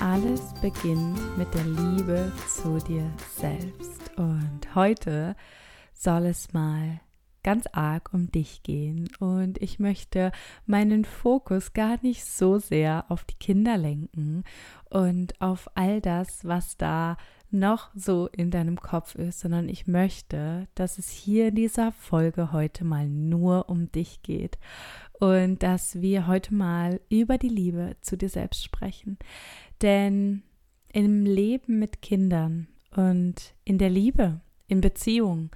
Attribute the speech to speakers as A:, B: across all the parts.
A: Alles beginnt mit der Liebe zu dir selbst. Und heute soll es mal ganz arg um dich gehen. Und ich möchte meinen Fokus gar nicht so sehr auf die Kinder lenken und auf all das, was da noch so in deinem Kopf ist, sondern ich möchte, dass es hier in dieser Folge heute mal nur um dich geht und dass wir heute mal über die Liebe zu dir selbst sprechen. Denn im Leben mit Kindern und in der Liebe, in Beziehungen,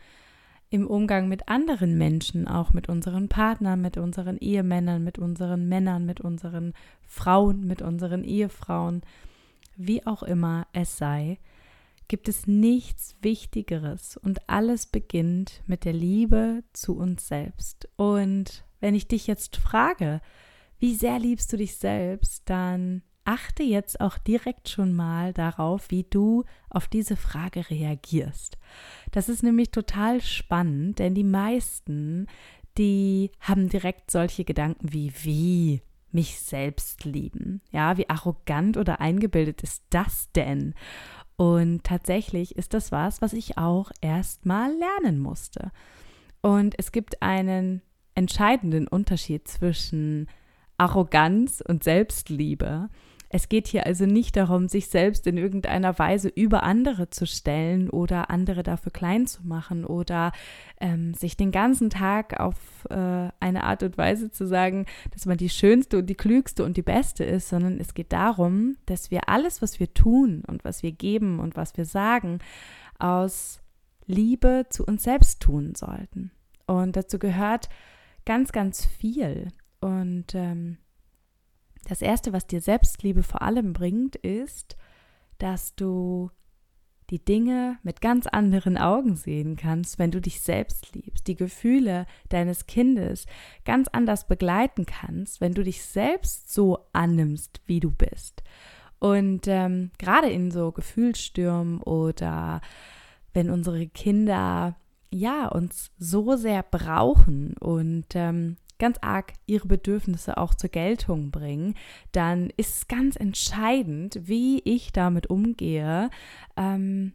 A: im Umgang mit anderen Menschen, auch mit unseren Partnern, mit unseren Ehemännern, mit unseren Männern, mit unseren Frauen, mit unseren Ehefrauen, wie auch immer es sei, gibt es nichts Wichtigeres und alles beginnt mit der Liebe zu uns selbst. Und wenn ich dich jetzt frage, wie sehr liebst du dich selbst, dann achte jetzt auch direkt schon mal darauf, wie du auf diese Frage reagierst. Das ist nämlich total spannend, denn die meisten, die haben direkt solche Gedanken wie wie mich selbst lieben. Ja, wie arrogant oder eingebildet ist das denn? Und tatsächlich ist das was, was ich auch erst mal lernen musste. Und es gibt einen entscheidenden Unterschied zwischen Arroganz und Selbstliebe. Es geht hier also nicht darum, sich selbst in irgendeiner Weise über andere zu stellen oder andere dafür klein zu machen oder ähm, sich den ganzen Tag auf äh, eine Art und Weise zu sagen, dass man die schönste und die klügste und die beste ist, sondern es geht darum, dass wir alles, was wir tun und was wir geben und was wir sagen, aus Liebe zu uns selbst tun sollten. Und dazu gehört ganz, ganz viel. Und ähm, das Erste, was dir Selbstliebe vor allem bringt, ist, dass du die Dinge mit ganz anderen Augen sehen kannst, wenn du dich selbst liebst, die Gefühle deines Kindes ganz anders begleiten kannst, wenn du dich selbst so annimmst, wie du bist. Und ähm, gerade in so Gefühlsstürmen oder wenn unsere Kinder ja uns so sehr brauchen und ähm, ganz arg ihre Bedürfnisse auch zur Geltung bringen, dann ist es ganz entscheidend, wie ich damit umgehe, ähm,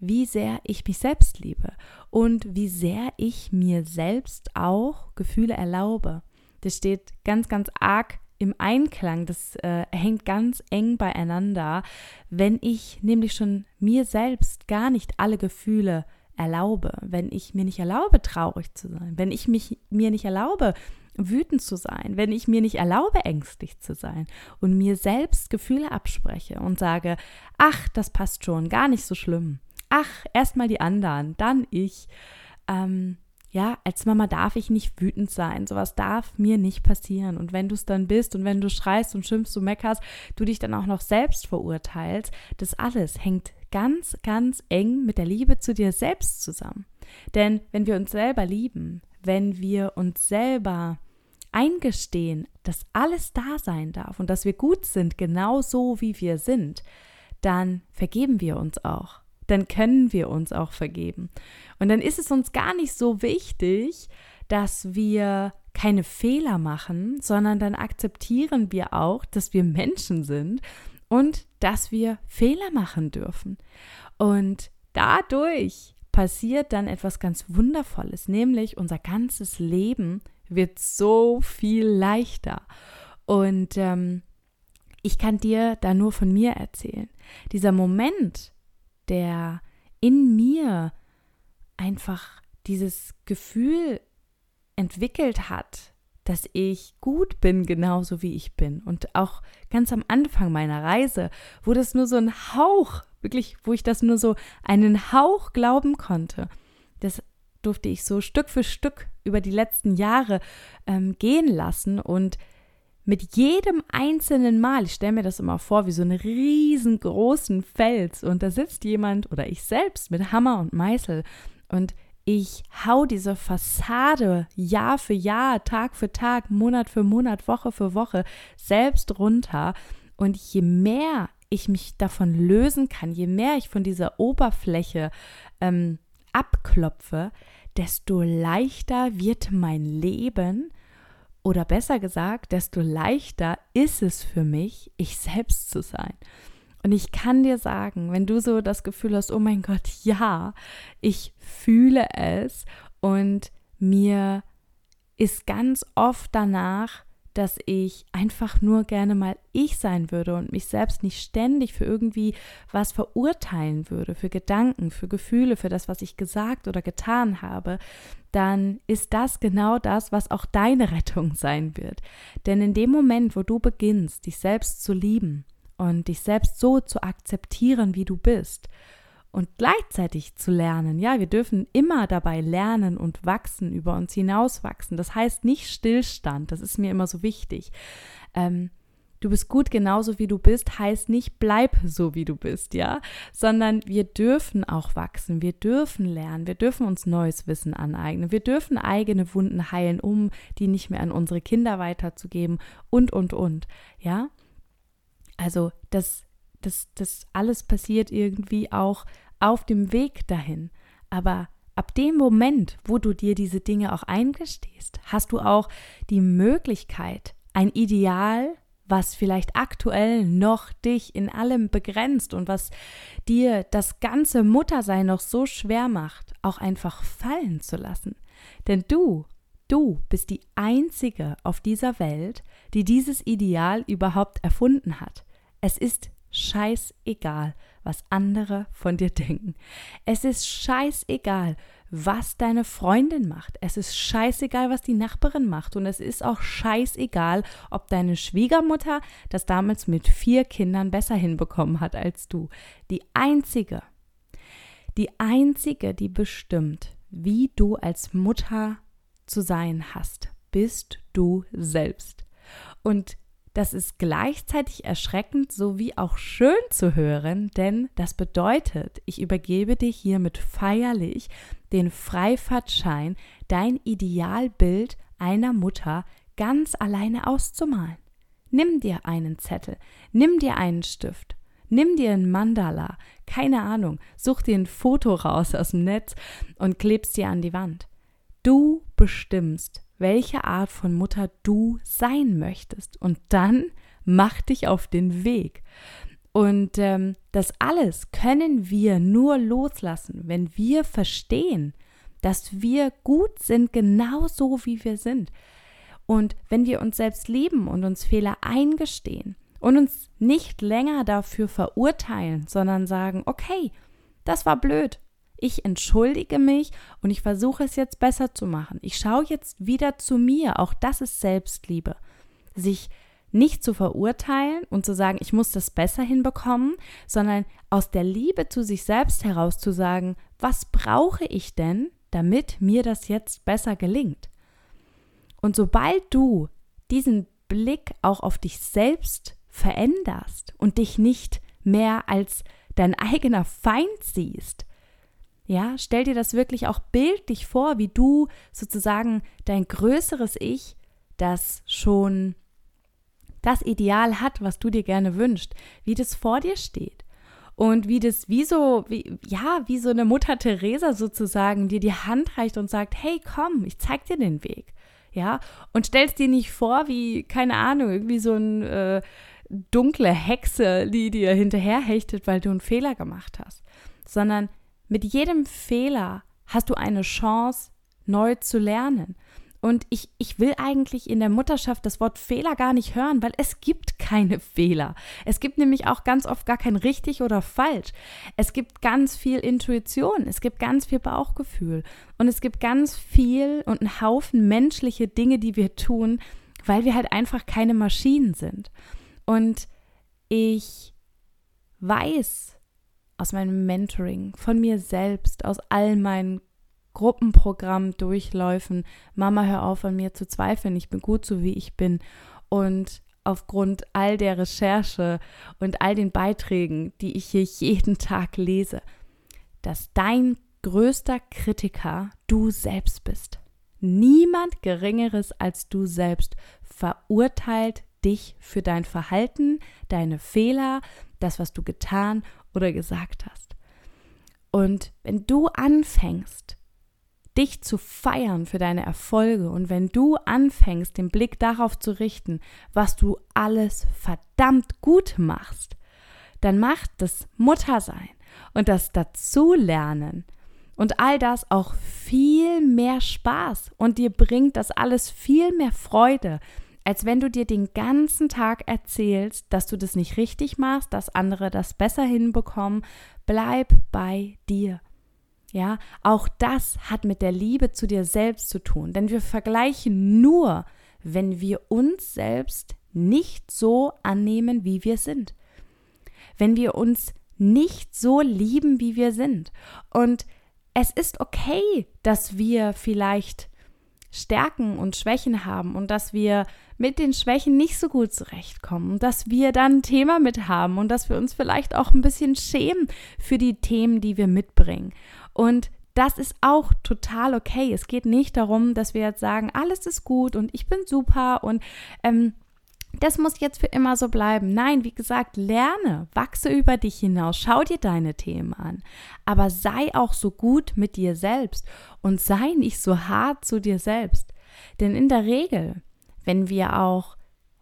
A: wie sehr ich mich selbst liebe und wie sehr ich mir selbst auch Gefühle erlaube. Das steht ganz, ganz arg im Einklang, das äh, hängt ganz eng beieinander, wenn ich nämlich schon mir selbst gar nicht alle Gefühle erlaube, wenn ich mir nicht erlaube, traurig zu sein, wenn ich mich mir nicht erlaube, wütend zu sein, wenn ich mir nicht erlaube, ängstlich zu sein und mir selbst Gefühle abspreche und sage, ach, das passt schon, gar nicht so schlimm. Ach, erstmal die anderen, dann ich. Ähm, ja, als Mama darf ich nicht wütend sein. Sowas darf mir nicht passieren. Und wenn du es dann bist und wenn du schreist und schimpfst und meckerst, du dich dann auch noch selbst verurteilst, das alles hängt ganz, ganz eng mit der Liebe zu dir selbst zusammen. Denn wenn wir uns selber lieben, wenn wir uns selber eingestehen, dass alles da sein darf und dass wir gut sind, genau so wie wir sind, dann vergeben wir uns auch. Dann können wir uns auch vergeben. Und dann ist es uns gar nicht so wichtig, dass wir keine Fehler machen, sondern dann akzeptieren wir auch, dass wir Menschen sind und dass wir Fehler machen dürfen. Und dadurch passiert dann etwas ganz Wundervolles, nämlich unser ganzes Leben wird so viel leichter. Und ähm, ich kann dir da nur von mir erzählen. Dieser Moment, der in mir einfach dieses Gefühl entwickelt hat, dass ich gut bin, genauso wie ich bin. Und auch ganz am Anfang meiner Reise, wo das nur so ein Hauch, wirklich, wo ich das nur so einen Hauch glauben konnte, das durfte ich so Stück für Stück über die letzten Jahre ähm, gehen lassen. Und mit jedem einzelnen Mal, ich stelle mir das immer vor, wie so einen riesengroßen Fels. Und da sitzt jemand oder ich selbst mit Hammer und Meißel. Und ich hau diese Fassade Jahr für Jahr, Tag für Tag, Monat für Monat, Woche für Woche selbst runter. Und je mehr ich mich davon lösen kann, je mehr ich von dieser Oberfläche ähm, abklopfe, desto leichter wird mein Leben oder besser gesagt, desto leichter ist es für mich, ich selbst zu sein. Und ich kann dir sagen, wenn du so das Gefühl hast, oh mein Gott, ja, ich fühle es und mir ist ganz oft danach, dass ich einfach nur gerne mal ich sein würde und mich selbst nicht ständig für irgendwie was verurteilen würde, für Gedanken, für Gefühle, für das, was ich gesagt oder getan habe, dann ist das genau das, was auch deine Rettung sein wird. Denn in dem Moment, wo du beginnst, dich selbst zu lieben und dich selbst so zu akzeptieren, wie du bist, und gleichzeitig zu lernen. Ja, wir dürfen immer dabei lernen und wachsen, über uns hinauswachsen. Das heißt nicht Stillstand, das ist mir immer so wichtig. Ähm, du bist gut genauso wie du bist, heißt nicht bleib so wie du bist, ja, sondern wir dürfen auch wachsen, wir dürfen lernen, wir dürfen uns neues Wissen aneignen, wir dürfen eigene Wunden heilen, um die nicht mehr an unsere Kinder weiterzugeben und und und, ja. Also das das, das alles passiert irgendwie auch auf dem Weg dahin. Aber ab dem Moment, wo du dir diese Dinge auch eingestehst, hast du auch die Möglichkeit, ein Ideal, was vielleicht aktuell noch dich in allem begrenzt und was dir das ganze Muttersein noch so schwer macht, auch einfach fallen zu lassen. Denn du, du bist die Einzige auf dieser Welt, die dieses Ideal überhaupt erfunden hat. Es ist scheißegal, was andere von dir denken. Es ist scheißegal, was deine Freundin macht. Es ist scheißegal, was die Nachbarin macht. Und es ist auch scheißegal, ob deine Schwiegermutter das damals mit vier Kindern besser hinbekommen hat als du. Die einzige, die einzige, die bestimmt, wie du als Mutter zu sein hast, bist du selbst. Und das ist gleichzeitig erschreckend sowie auch schön zu hören, denn das bedeutet, ich übergebe dir hiermit feierlich den Freifahrtschein, dein Idealbild einer Mutter ganz alleine auszumalen. Nimm dir einen Zettel, nimm dir einen Stift, nimm dir ein Mandala, keine Ahnung, such dir ein Foto raus aus dem Netz und klebst dir an die Wand. Du bestimmst, welche Art von Mutter du sein möchtest. Und dann mach dich auf den Weg. Und ähm, das alles können wir nur loslassen, wenn wir verstehen, dass wir gut sind, genauso wie wir sind. Und wenn wir uns selbst lieben und uns Fehler eingestehen und uns nicht länger dafür verurteilen, sondern sagen, okay, das war blöd, ich entschuldige mich und ich versuche es jetzt besser zu machen. Ich schaue jetzt wieder zu mir. Auch das ist Selbstliebe. Sich nicht zu verurteilen und zu sagen, ich muss das besser hinbekommen, sondern aus der Liebe zu sich selbst heraus zu sagen, was brauche ich denn, damit mir das jetzt besser gelingt? Und sobald du diesen Blick auch auf dich selbst veränderst und dich nicht mehr als dein eigener Feind siehst, ja, stell dir das wirklich auch bildlich vor, wie du sozusagen dein größeres Ich, das schon das Ideal hat, was du dir gerne wünschst, wie das vor dir steht. Und wie das, wie so, wie, ja, wie so eine Mutter Teresa sozusagen dir die Hand reicht und sagt, hey, komm, ich zeig dir den Weg. Ja, und stellst dir nicht vor, wie, keine Ahnung, irgendwie so eine äh, dunkle Hexe, die dir hinterherhechtet, weil du einen Fehler gemacht hast, sondern mit jedem Fehler hast du eine Chance, neu zu lernen. Und ich, ich will eigentlich in der Mutterschaft das Wort Fehler gar nicht hören, weil es gibt keine Fehler. Es gibt nämlich auch ganz oft gar kein richtig oder falsch. Es gibt ganz viel Intuition, es gibt ganz viel Bauchgefühl und es gibt ganz viel und einen Haufen menschliche Dinge, die wir tun, weil wir halt einfach keine Maschinen sind. Und ich weiß, aus meinem Mentoring, von mir selbst, aus all meinen Gruppenprogramm Durchläufen. Mama, hör auf an mir zu zweifeln. Ich bin gut so, wie ich bin. und aufgrund all der Recherche und all den Beiträgen, die ich hier jeden Tag lese, dass dein größter Kritiker du selbst bist. Niemand Geringeres als du selbst verurteilt dich für dein Verhalten, deine Fehler, das, was du getan oder gesagt hast. Und wenn du anfängst, dich zu feiern für deine Erfolge und wenn du anfängst, den Blick darauf zu richten, was du alles verdammt gut machst, dann macht das Muttersein und das Dazulernen und all das auch viel mehr Spaß und dir bringt das alles viel mehr Freude, als wenn du dir den ganzen Tag erzählst, dass du das nicht richtig machst, dass andere das besser hinbekommen. Bleib bei dir. Ja, auch das hat mit der Liebe zu dir selbst zu tun, denn wir vergleichen nur, wenn wir uns selbst nicht so annehmen, wie wir sind. Wenn wir uns nicht so lieben, wie wir sind. Und es ist okay, dass wir vielleicht Stärken und Schwächen haben und dass wir mit den Schwächen nicht so gut zurechtkommen dass wir dann ein Thema mit haben und dass wir uns vielleicht auch ein bisschen schämen für die Themen, die wir mitbringen. Und das ist auch total okay. Es geht nicht darum, dass wir jetzt sagen, alles ist gut und ich bin super und ähm, das muss jetzt für immer so bleiben. Nein, wie gesagt, lerne, wachse über dich hinaus, schau dir deine Themen an, aber sei auch so gut mit dir selbst und sei nicht so hart zu dir selbst. Denn in der Regel, wenn wir auch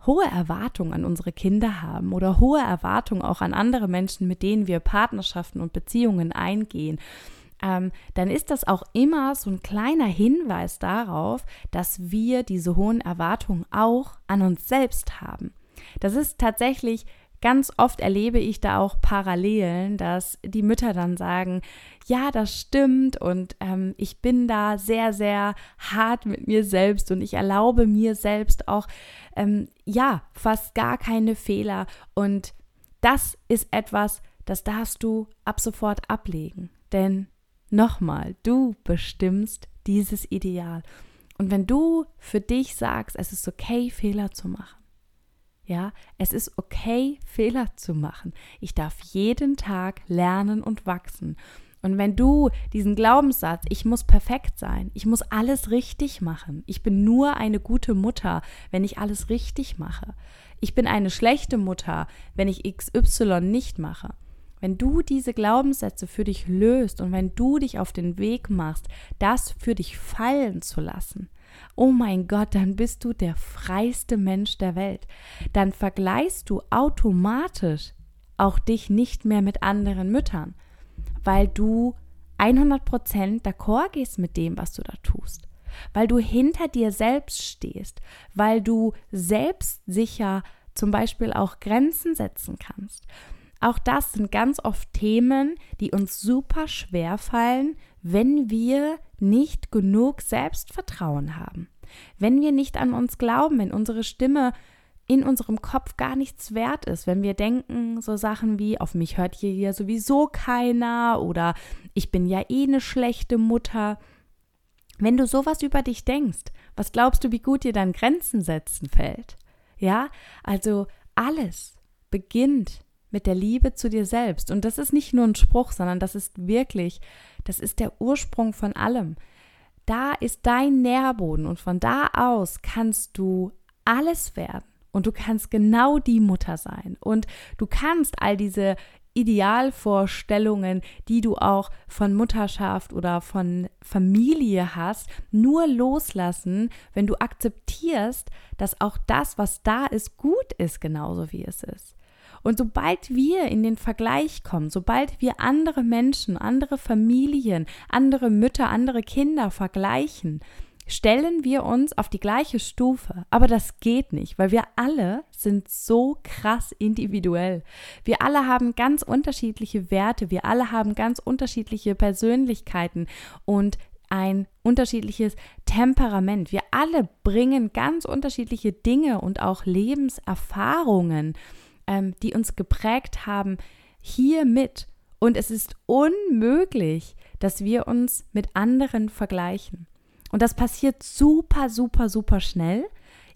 A: hohe Erwartungen an unsere Kinder haben oder hohe Erwartungen auch an andere Menschen, mit denen wir Partnerschaften und Beziehungen eingehen, ähm, dann ist das auch immer so ein kleiner Hinweis darauf, dass wir diese hohen Erwartungen auch an uns selbst haben. Das ist tatsächlich ganz oft erlebe ich da auch Parallelen, dass die Mütter dann sagen, ja, das stimmt und ähm, ich bin da sehr, sehr hart mit mir selbst und ich erlaube mir selbst auch, ähm, ja, fast gar keine Fehler und das ist etwas, das darfst du ab sofort ablegen, denn Nochmal, du bestimmst dieses Ideal. Und wenn du für dich sagst, es ist okay, Fehler zu machen, ja, es ist okay, Fehler zu machen. Ich darf jeden Tag lernen und wachsen. Und wenn du diesen Glaubenssatz, ich muss perfekt sein, ich muss alles richtig machen, ich bin nur eine gute Mutter, wenn ich alles richtig mache, ich bin eine schlechte Mutter, wenn ich XY nicht mache, wenn du diese Glaubenssätze für dich löst und wenn du dich auf den Weg machst, das für dich fallen zu lassen, oh mein Gott, dann bist du der freiste Mensch der Welt. Dann vergleichst du automatisch auch dich nicht mehr mit anderen Müttern, weil du 100% d'accord gehst mit dem, was du da tust, weil du hinter dir selbst stehst, weil du selbstsicher zum Beispiel auch Grenzen setzen kannst, auch das sind ganz oft Themen, die uns super schwer fallen, wenn wir nicht genug Selbstvertrauen haben. Wenn wir nicht an uns glauben, wenn unsere Stimme in unserem Kopf gar nichts wert ist, wenn wir denken so Sachen wie auf mich hört hier ja sowieso keiner oder ich bin ja eh eine schlechte Mutter. Wenn du sowas über dich denkst, was glaubst du, wie gut dir dann Grenzen setzen fällt? Ja, also alles beginnt mit der Liebe zu dir selbst. Und das ist nicht nur ein Spruch, sondern das ist wirklich, das ist der Ursprung von allem. Da ist dein Nährboden und von da aus kannst du alles werden. Und du kannst genau die Mutter sein. Und du kannst all diese Idealvorstellungen, die du auch von Mutterschaft oder von Familie hast, nur loslassen, wenn du akzeptierst, dass auch das, was da ist, gut ist, genauso wie es ist. Und sobald wir in den Vergleich kommen, sobald wir andere Menschen, andere Familien, andere Mütter, andere Kinder vergleichen, stellen wir uns auf die gleiche Stufe. Aber das geht nicht, weil wir alle sind so krass individuell. Wir alle haben ganz unterschiedliche Werte, wir alle haben ganz unterschiedliche Persönlichkeiten und ein unterschiedliches Temperament. Wir alle bringen ganz unterschiedliche Dinge und auch Lebenserfahrungen ähm, die uns geprägt haben, hier mit. Und es ist unmöglich, dass wir uns mit anderen vergleichen. Und das passiert super, super, super schnell.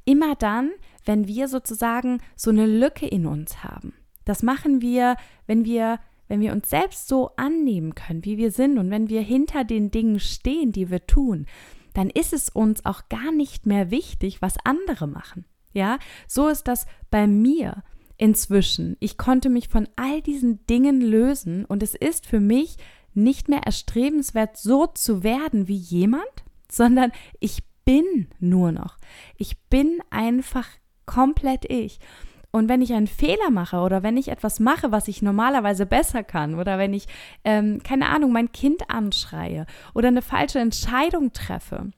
A: Immer dann, wenn wir sozusagen so eine Lücke in uns haben. Das machen wir, wenn wir wenn wir uns selbst so annehmen können, wie wir sind und wenn wir hinter den Dingen stehen, die wir tun, dann ist es uns auch gar nicht mehr wichtig, was andere machen. Ja, so ist das bei mir inzwischen. Ich konnte mich von all diesen Dingen lösen und es ist für mich nicht mehr erstrebenswert, so zu werden wie jemand, sondern ich bin nur noch. Ich bin einfach komplett ich. Und wenn ich einen Fehler mache oder wenn ich etwas mache, was ich normalerweise besser kann oder wenn ich, ähm, keine Ahnung, mein Kind anschreie oder eine falsche Entscheidung treffe,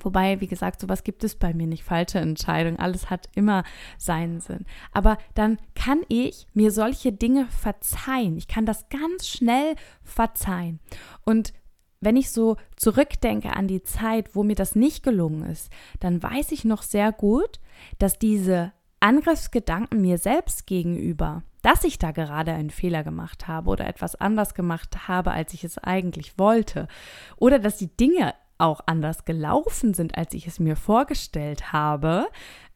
A: Wobei, wie gesagt, sowas gibt es bei mir nicht. Falsche Entscheidung. Alles hat immer seinen Sinn. Aber dann kann ich mir solche Dinge verzeihen. Ich kann das ganz schnell verzeihen. Und wenn ich so zurückdenke an die Zeit, wo mir das nicht gelungen ist, dann weiß ich noch sehr gut, dass diese Angriffsgedanken mir selbst gegenüber, dass ich da gerade einen Fehler gemacht habe oder etwas anders gemacht habe, als ich es eigentlich wollte, oder dass die Dinge auch anders gelaufen sind, als ich es mir vorgestellt habe.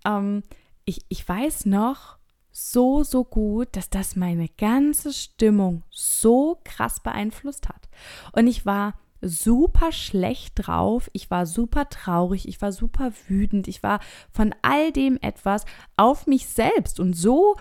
A: Ähm, ich, ich weiß noch so, so gut, dass das meine ganze Stimmung so krass beeinflusst hat. Und ich war super schlecht drauf, ich war super traurig, ich war super wütend, ich war von all dem etwas auf mich selbst und so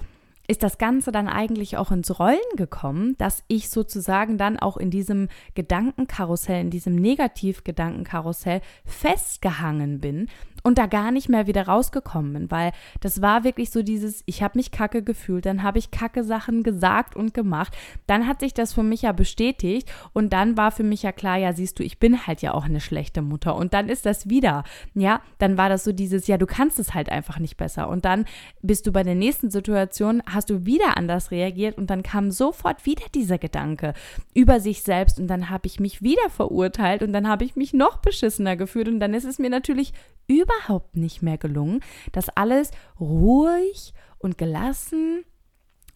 A: ist das Ganze dann eigentlich auch ins Rollen gekommen, dass ich sozusagen dann auch in diesem Gedankenkarussell, in diesem Negativgedankenkarussell festgehangen bin und da gar nicht mehr wieder rausgekommen bin, weil das war wirklich so dieses, ich habe mich kacke gefühlt, dann habe ich kacke Sachen gesagt und gemacht, dann hat sich das für mich ja bestätigt und dann war für mich ja klar, ja siehst du, ich bin halt ja auch eine schlechte Mutter. Und dann ist das wieder, ja, dann war das so dieses, ja du kannst es halt einfach nicht besser. Und dann bist du bei der nächsten Situation, hast du wieder anders reagiert und dann kam sofort wieder dieser Gedanke über sich selbst und dann habe ich mich wieder verurteilt und dann habe ich mich noch beschissener gefühlt und dann ist es mir natürlich überhaupt nicht mehr gelungen, das alles ruhig und gelassen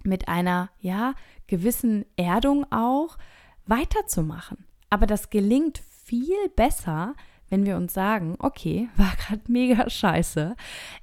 A: mit einer, ja, gewissen Erdung auch weiterzumachen. Aber das gelingt viel besser, wenn wir uns sagen, okay, war gerade mega scheiße.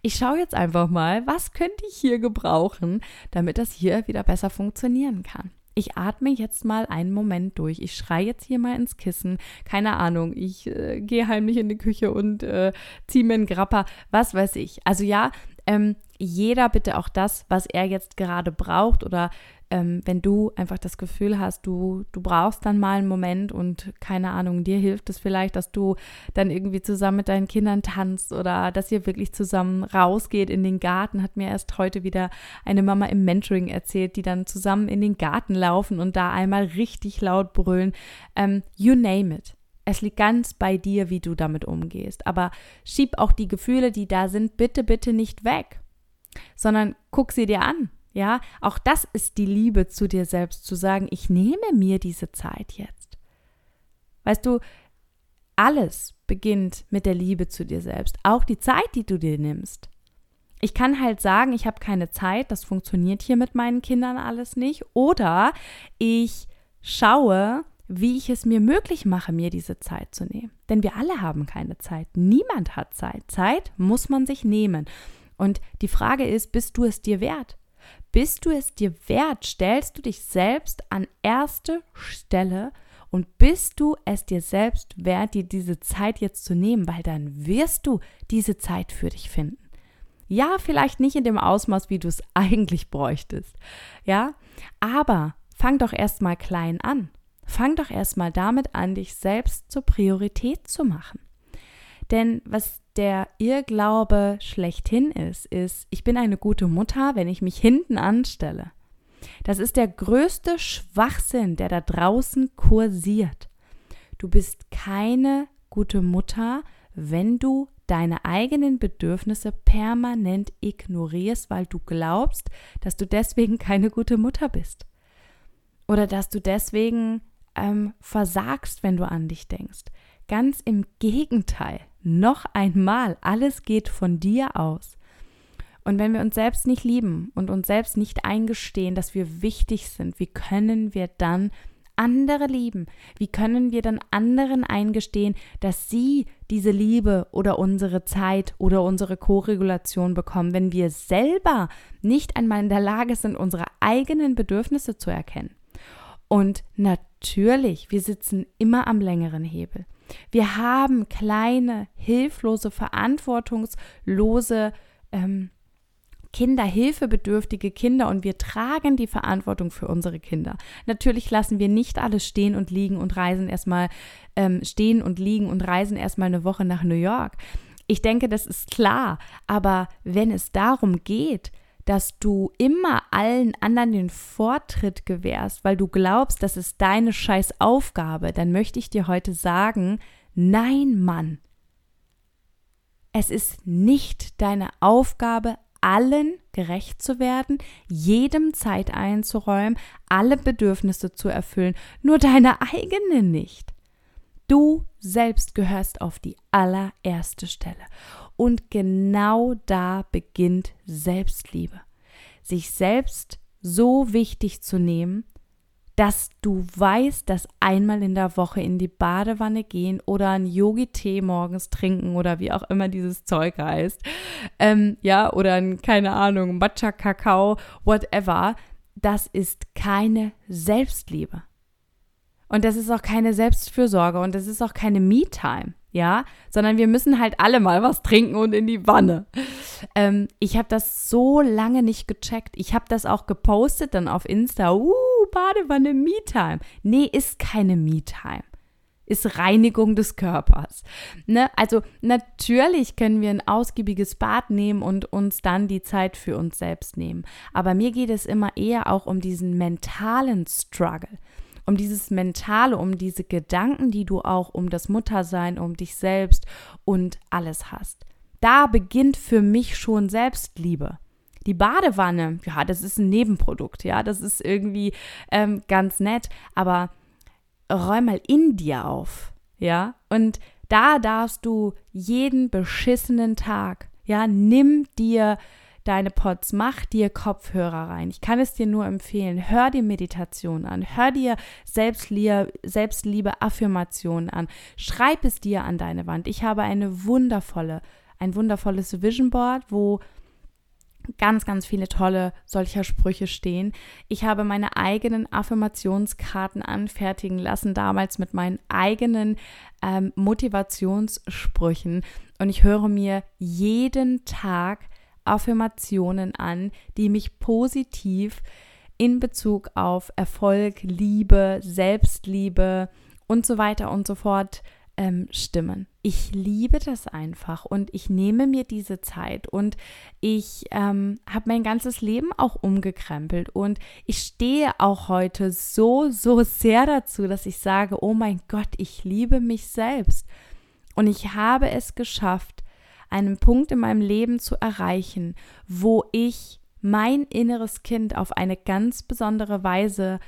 A: Ich schaue jetzt einfach mal, was könnte ich hier gebrauchen, damit das hier wieder besser funktionieren kann ich atme jetzt mal einen Moment durch. Ich schreie jetzt hier mal ins Kissen. Keine Ahnung, ich äh, gehe heimlich in die Küche und äh, ziehe mir einen Grappa, was weiß ich. Also ja, ähm, jeder bitte auch das, was er jetzt gerade braucht oder ähm, wenn du einfach das Gefühl hast, du, du brauchst dann mal einen Moment und keine Ahnung, dir hilft es vielleicht, dass du dann irgendwie zusammen mit deinen Kindern tanzt oder dass ihr wirklich zusammen rausgeht in den Garten, hat mir erst heute wieder eine Mama im Mentoring erzählt, die dann zusammen in den Garten laufen und da einmal richtig laut brüllen. Ähm, you name it. Es liegt ganz bei dir, wie du damit umgehst. Aber schieb auch die Gefühle, die da sind, bitte, bitte nicht weg, sondern guck sie dir an. Ja, auch das ist die Liebe zu dir selbst, zu sagen, ich nehme mir diese Zeit jetzt. Weißt du, alles beginnt mit der Liebe zu dir selbst, auch die Zeit, die du dir nimmst. Ich kann halt sagen, ich habe keine Zeit, das funktioniert hier mit meinen Kindern alles nicht. Oder ich schaue, wie ich es mir möglich mache, mir diese Zeit zu nehmen. Denn wir alle haben keine Zeit. Niemand hat Zeit. Zeit muss man sich nehmen. Und die Frage ist, bist du es dir wert? Bist du es dir wert? Stellst du dich selbst an erste Stelle und bist du es dir selbst wert, dir diese Zeit jetzt zu nehmen? Weil dann wirst du diese Zeit für dich finden. Ja, vielleicht nicht in dem Ausmaß, wie du es eigentlich bräuchtest. Ja, aber fang doch erstmal klein an. Fang doch erstmal damit an, dich selbst zur Priorität zu machen. Denn was der Irrglaube schlechthin ist, ist, ich bin eine gute Mutter, wenn ich mich hinten anstelle. Das ist der größte Schwachsinn, der da draußen kursiert. Du bist keine gute Mutter, wenn du deine eigenen Bedürfnisse permanent ignorierst, weil du glaubst, dass du deswegen keine gute Mutter bist. Oder dass du deswegen ähm, versagst, wenn du an dich denkst. Ganz im Gegenteil. Noch einmal, alles geht von dir aus. Und wenn wir uns selbst nicht lieben und uns selbst nicht eingestehen, dass wir wichtig sind, wie können wir dann andere lieben? Wie können wir dann anderen eingestehen, dass sie diese Liebe oder unsere Zeit oder unsere Koregulation bekommen, wenn wir selber nicht einmal in der Lage sind, unsere eigenen Bedürfnisse zu erkennen? Und natürlich, wir sitzen immer am längeren Hebel. Wir haben kleine, hilflose, verantwortungslose ähm, Kinder, hilfebedürftige Kinder und wir tragen die Verantwortung für unsere Kinder. Natürlich lassen wir nicht alles stehen und liegen und reisen erstmal ähm, stehen und liegen und reisen erstmal eine Woche nach New York. Ich denke, das ist klar. Aber wenn es darum geht, dass du immer allen anderen den Vortritt gewährst, weil du glaubst, das ist deine scheiß Aufgabe, dann möchte ich dir heute sagen, nein, Mann. Es ist nicht deine Aufgabe, allen gerecht zu werden, jedem Zeit einzuräumen, alle Bedürfnisse zu erfüllen, nur deine eigene nicht. Du selbst gehörst auf die allererste Stelle. Und genau da beginnt Selbstliebe. Sich selbst so wichtig zu nehmen, dass du weißt, dass einmal in der Woche in die Badewanne gehen oder einen Yogi-Tee morgens trinken oder wie auch immer dieses Zeug heißt, ähm, ja, oder ein, keine Ahnung, Matcha-Kakao, whatever, das ist keine Selbstliebe. Und das ist auch keine Selbstfürsorge und das ist auch keine Me-Time ja, sondern wir müssen halt alle mal was trinken und in die Wanne. Ähm, ich habe das so lange nicht gecheckt. Ich habe das auch gepostet dann auf Insta. Uh, Badewanne Me-Time. Nee, ist keine Me-Time. Ist Reinigung des Körpers. Ne? Also natürlich können wir ein ausgiebiges Bad nehmen und uns dann die Zeit für uns selbst nehmen. Aber mir geht es immer eher auch um diesen mentalen Struggle um dieses Mentale, um diese Gedanken, die du auch um das Muttersein, um dich selbst und alles hast. Da beginnt für mich schon Selbstliebe. Die Badewanne, ja, das ist ein Nebenprodukt, ja, das ist irgendwie ähm, ganz nett, aber räum mal in dir auf, ja, und da darfst du jeden beschissenen Tag, ja, nimm dir deine Pods, mach dir Kopfhörer rein. Ich kann es dir nur empfehlen. Hör dir Meditation an, hör dir Selbstliebe, Selbstliebe Affirmationen an. Schreib es dir an deine Wand. Ich habe eine wundervolle, ein wundervolles Vision Board, wo ganz, ganz viele tolle solcher Sprüche stehen. Ich habe meine eigenen Affirmationskarten anfertigen lassen, damals mit meinen eigenen ähm, Motivationssprüchen. Und ich höre mir jeden Tag Affirmationen an, die mich positiv in Bezug auf Erfolg, Liebe, Selbstliebe und so weiter und so fort ähm, stimmen. Ich liebe das einfach und ich nehme mir diese Zeit und ich ähm, habe mein ganzes Leben auch umgekrempelt und ich stehe auch heute so, so sehr dazu, dass ich sage, oh mein Gott, ich liebe mich selbst. Und ich habe es geschafft, einen Punkt in meinem Leben zu erreichen, wo ich mein inneres Kind auf eine ganz besondere Weise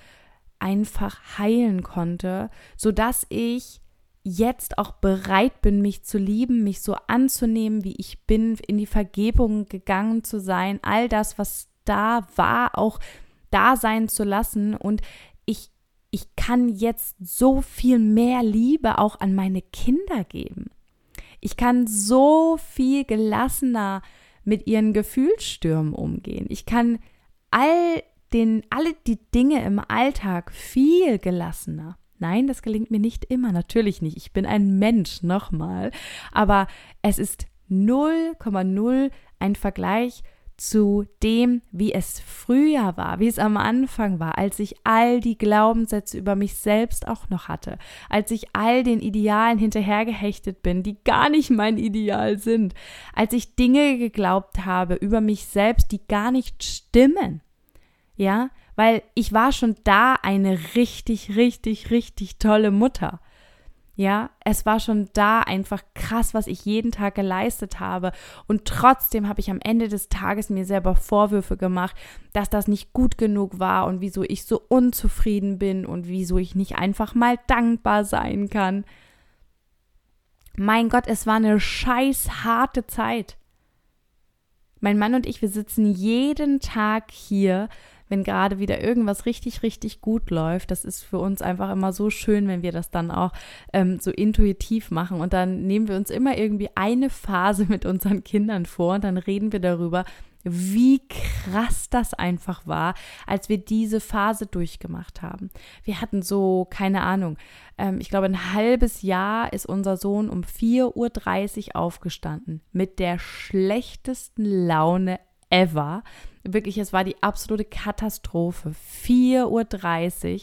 A: einfach heilen konnte, sodass ich jetzt auch bereit bin, mich zu lieben, mich so anzunehmen, wie ich bin, in die Vergebung gegangen zu sein, all das, was da war, auch da sein zu lassen. Und ich, ich kann jetzt so viel mehr Liebe auch an meine Kinder geben. Ich kann so viel gelassener mit ihren Gefühlsstürmen umgehen. Ich kann all den, alle die Dinge im Alltag viel gelassener. Nein, das gelingt mir nicht immer, natürlich nicht. Ich bin ein Mensch, nochmal. Aber es ist 0,0 ein Vergleich zu dem, wie es früher war, wie es am Anfang war, als ich all die Glaubenssätze über mich selbst auch noch hatte, als ich all den Idealen hinterhergehechtet bin, die gar nicht mein Ideal sind, als ich Dinge geglaubt habe über mich selbst, die gar nicht stimmen. Ja, weil ich war schon da eine richtig, richtig, richtig tolle Mutter. Ja, es war schon da einfach krass, was ich jeden Tag geleistet habe. Und trotzdem habe ich am Ende des Tages mir selber Vorwürfe gemacht, dass das nicht gut genug war und wieso ich so unzufrieden bin und wieso ich nicht einfach mal dankbar sein kann. Mein Gott, es war eine scheiß harte Zeit. Mein Mann und ich, wir sitzen jeden Tag hier wenn gerade wieder irgendwas richtig, richtig gut läuft. Das ist für uns einfach immer so schön, wenn wir das dann auch ähm, so intuitiv machen. Und dann nehmen wir uns immer irgendwie eine Phase mit unseren Kindern vor und dann reden wir darüber, wie krass das einfach war, als wir diese Phase durchgemacht haben. Wir hatten so, keine Ahnung, ähm, ich glaube, ein halbes Jahr ist unser Sohn um 4.30 Uhr aufgestanden mit der schlechtesten Laune ever. Wirklich, es war die absolute Katastrophe. 4.30 Uhr.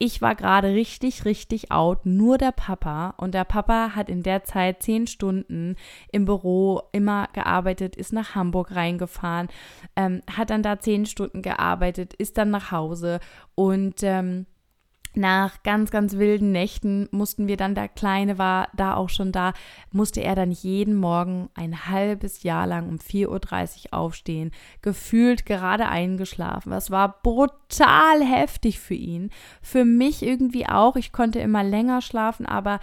A: Ich war gerade richtig, richtig out, nur der Papa. Und der Papa hat in der Zeit zehn Stunden im Büro immer gearbeitet, ist nach Hamburg reingefahren, ähm, hat dann da zehn Stunden gearbeitet, ist dann nach Hause und ähm, nach ganz, ganz wilden Nächten mussten wir dann, der Kleine war da auch schon da, musste er dann jeden Morgen ein halbes Jahr lang um 4.30 Uhr aufstehen, gefühlt gerade eingeschlafen. Das war brutal heftig für ihn. Für mich irgendwie auch. Ich konnte immer länger schlafen, aber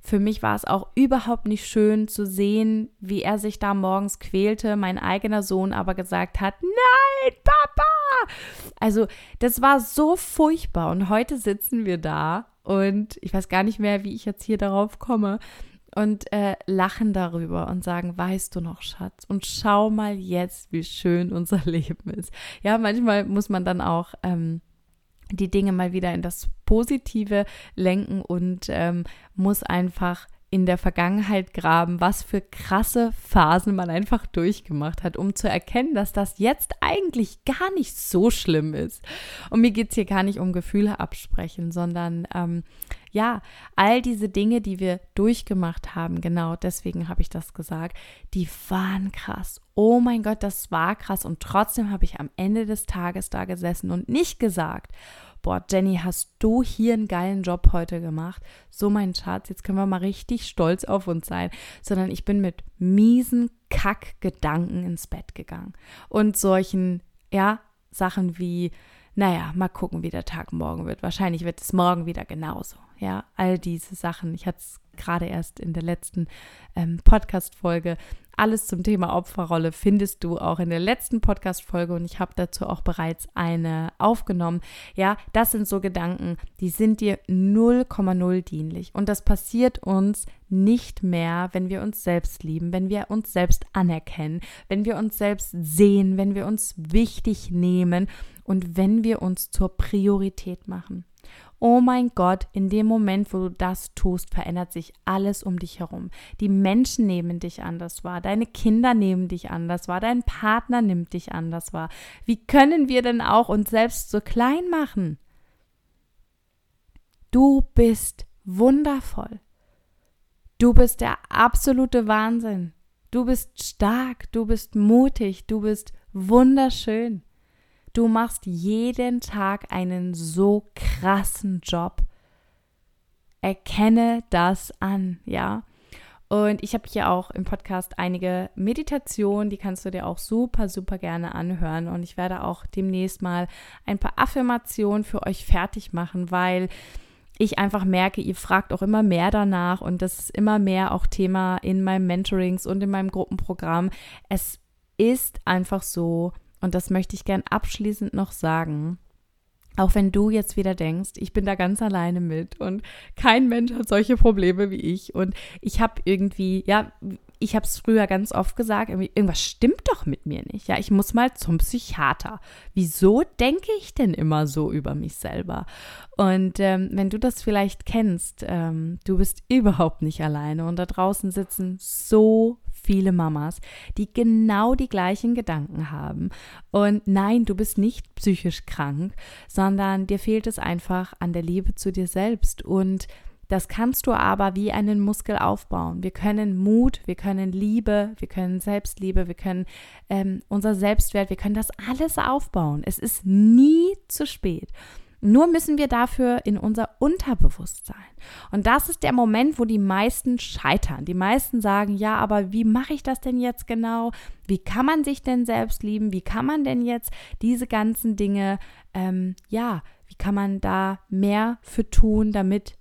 A: für mich war es auch überhaupt nicht schön zu sehen, wie er sich da morgens quälte, mein eigener Sohn aber gesagt hat, nein, Papa! Also das war so furchtbar und heute sitzen wir da und ich weiß gar nicht mehr, wie ich jetzt hier darauf komme und äh, lachen darüber und sagen, weißt du noch, Schatz, und schau mal jetzt, wie schön unser Leben ist. Ja, manchmal muss man dann auch ähm, die Dinge mal wieder in das Positive lenken und ähm, muss einfach in der Vergangenheit graben, was für krasse Phasen man einfach durchgemacht hat, um zu erkennen, dass das jetzt eigentlich gar nicht so schlimm ist. Und mir geht es hier gar nicht um Gefühle absprechen, sondern ähm, ja, all diese Dinge, die wir durchgemacht haben, genau deswegen habe ich das gesagt, die waren krass. Oh mein Gott, das war krass. Und trotzdem habe ich am Ende des Tages da gesessen und nicht gesagt, boah, Jenny, hast du hier einen geilen Job heute gemacht? So, mein Schatz, jetzt können wir mal richtig stolz auf uns sein. Sondern ich bin mit miesen Kackgedanken ins Bett gegangen. Und solchen, ja, Sachen wie, naja, mal gucken, wie der Tag morgen wird. Wahrscheinlich wird es morgen wieder genauso. Ja, all diese Sachen. Ich hatte es gerade erst in der letzten ähm, Podcast-Folge alles zum Thema Opferrolle findest du auch in der letzten Podcast-Folge und ich habe dazu auch bereits eine aufgenommen. Ja, das sind so Gedanken, die sind dir 0,0 dienlich. Und das passiert uns nicht mehr, wenn wir uns selbst lieben, wenn wir uns selbst anerkennen, wenn wir uns selbst sehen, wenn wir uns wichtig nehmen und wenn wir uns zur Priorität machen. Oh mein Gott, in dem Moment, wo du das tust, verändert sich alles um dich herum. Die Menschen nehmen dich anders wahr, deine Kinder nehmen dich anders wahr, dein Partner nimmt dich anders wahr. Wie können wir denn auch uns selbst so klein machen? Du bist wundervoll. Du bist der absolute Wahnsinn. Du bist stark, du bist mutig, du bist wunderschön. Du machst jeden Tag einen so krassen Job. Erkenne das an, ja. Und ich habe hier auch im Podcast einige Meditationen, die kannst du dir auch super, super gerne anhören. Und ich werde auch demnächst mal ein paar Affirmationen für euch fertig machen, weil ich einfach merke, ihr fragt auch immer mehr danach und das ist immer mehr auch Thema in meinen Mentorings und in meinem Gruppenprogramm. Es ist einfach so, und das möchte ich gern abschließend noch sagen, auch wenn du jetzt wieder denkst, ich bin da ganz alleine mit und kein Mensch hat solche Probleme wie ich und ich habe irgendwie, ja, ich habe es früher ganz oft gesagt, irgendwas stimmt doch mit mir nicht. Ja, ich muss mal zum Psychiater. Wieso denke ich denn immer so über mich selber? Und ähm, wenn du das vielleicht kennst, ähm, du bist überhaupt nicht alleine und da draußen sitzen so viele Mamas, die genau die gleichen Gedanken haben. Und nein, du bist nicht psychisch krank, sondern dir fehlt es einfach an der Liebe zu dir selbst. Und das kannst du aber wie einen Muskel aufbauen. Wir können Mut, wir können Liebe, wir können Selbstliebe, wir können ähm, unser Selbstwert, wir können das alles aufbauen. Es ist nie zu spät. Nur müssen wir dafür in unser Unterbewusstsein. Und das ist der Moment, wo die meisten scheitern. Die meisten sagen, ja, aber wie mache ich das denn jetzt genau? Wie kann man sich denn selbst lieben? Wie kann man denn jetzt diese ganzen Dinge, ähm, ja, wie kann man da mehr für tun, damit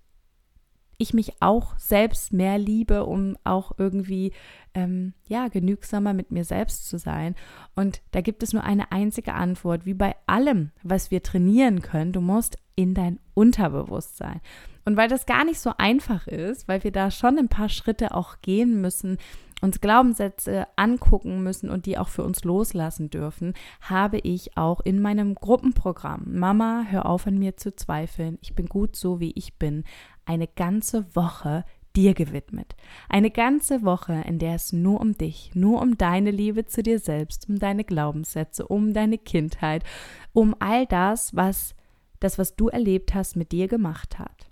A: ich mich auch selbst mehr liebe, um auch irgendwie ähm, ja genügsamer mit mir selbst zu sein. Und da gibt es nur eine einzige Antwort, wie bei allem, was wir trainieren können. Du musst in dein Unterbewusstsein. Und weil das gar nicht so einfach ist, weil wir da schon ein paar Schritte auch gehen müssen, uns Glaubenssätze angucken müssen und die auch für uns loslassen dürfen, habe ich auch in meinem Gruppenprogramm Mama, hör auf an mir zu zweifeln, ich bin gut so wie ich bin, eine ganze Woche dir gewidmet. Eine ganze Woche, in der es nur um dich, nur um deine Liebe zu dir selbst, um deine Glaubenssätze, um deine Kindheit, um all das, was das, was du erlebt hast, mit dir gemacht hat.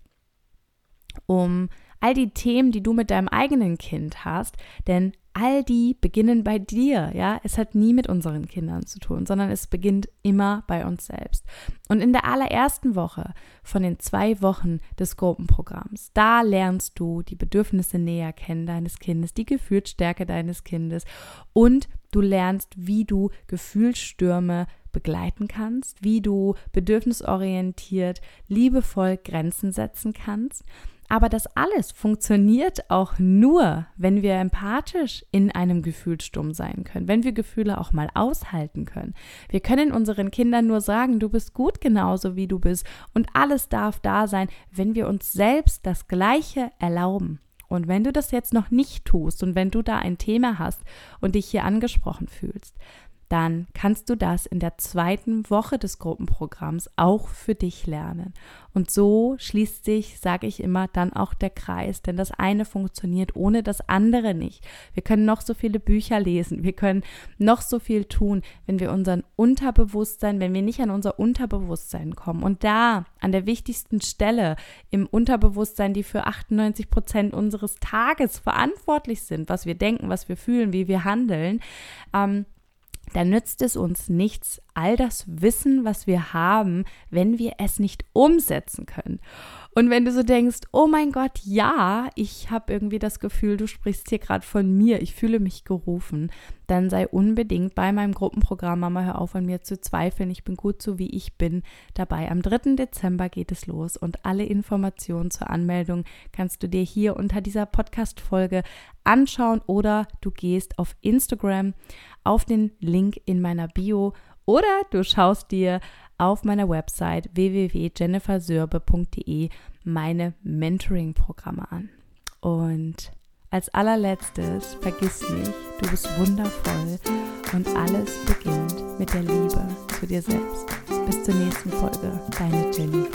A: Um all die Themen, die du mit deinem eigenen Kind hast, denn all die beginnen bei dir, ja. Es hat nie mit unseren Kindern zu tun, sondern es beginnt immer bei uns selbst. Und in der allerersten Woche von den zwei Wochen des Gruppenprogramms, da lernst du die Bedürfnisse näher kennen deines Kindes, die Gefühlsstärke deines Kindes und du lernst, wie du Gefühlsstürme begleiten kannst, wie du bedürfnisorientiert, liebevoll Grenzen setzen kannst. Aber das alles funktioniert auch nur, wenn wir empathisch in einem Gefühlssturm sein können, wenn wir Gefühle auch mal aushalten können. Wir können unseren Kindern nur sagen, du bist gut genauso wie du bist und alles darf da sein, wenn wir uns selbst das Gleiche erlauben. Und wenn du das jetzt noch nicht tust und wenn du da ein Thema hast und dich hier angesprochen fühlst, dann kannst du das in der zweiten Woche des Gruppenprogramms auch für dich lernen. Und so schließt sich, sage ich immer, dann auch der Kreis, denn das eine funktioniert ohne das andere nicht. Wir können noch so viele Bücher lesen, wir können noch so viel tun, wenn wir unseren Unterbewusstsein, wenn wir nicht an unser Unterbewusstsein kommen und da an der wichtigsten Stelle im Unterbewusstsein, die für 98 Prozent unseres Tages verantwortlich sind, was wir denken, was wir fühlen, wie wir handeln, ähm, dann nützt es uns nichts, all das Wissen, was wir haben, wenn wir es nicht umsetzen können. Und wenn du so denkst, oh mein Gott, ja, ich habe irgendwie das Gefühl, du sprichst hier gerade von mir, ich fühle mich gerufen, dann sei unbedingt bei meinem Gruppenprogramm Mama hör auf an mir zu zweifeln, ich bin gut so wie ich bin dabei. Am 3. Dezember geht es los und alle Informationen zur Anmeldung kannst du dir hier unter dieser Podcast Folge anschauen oder du gehst auf Instagram auf den Link in meiner Bio oder du schaust dir auf meiner Website www.jennifersörbe.de meine Mentoring-Programme an. Und als allerletztes, vergiss nicht, du bist wundervoll und alles beginnt mit der Liebe zu dir selbst. Bis zur nächsten Folge, deine Jenny.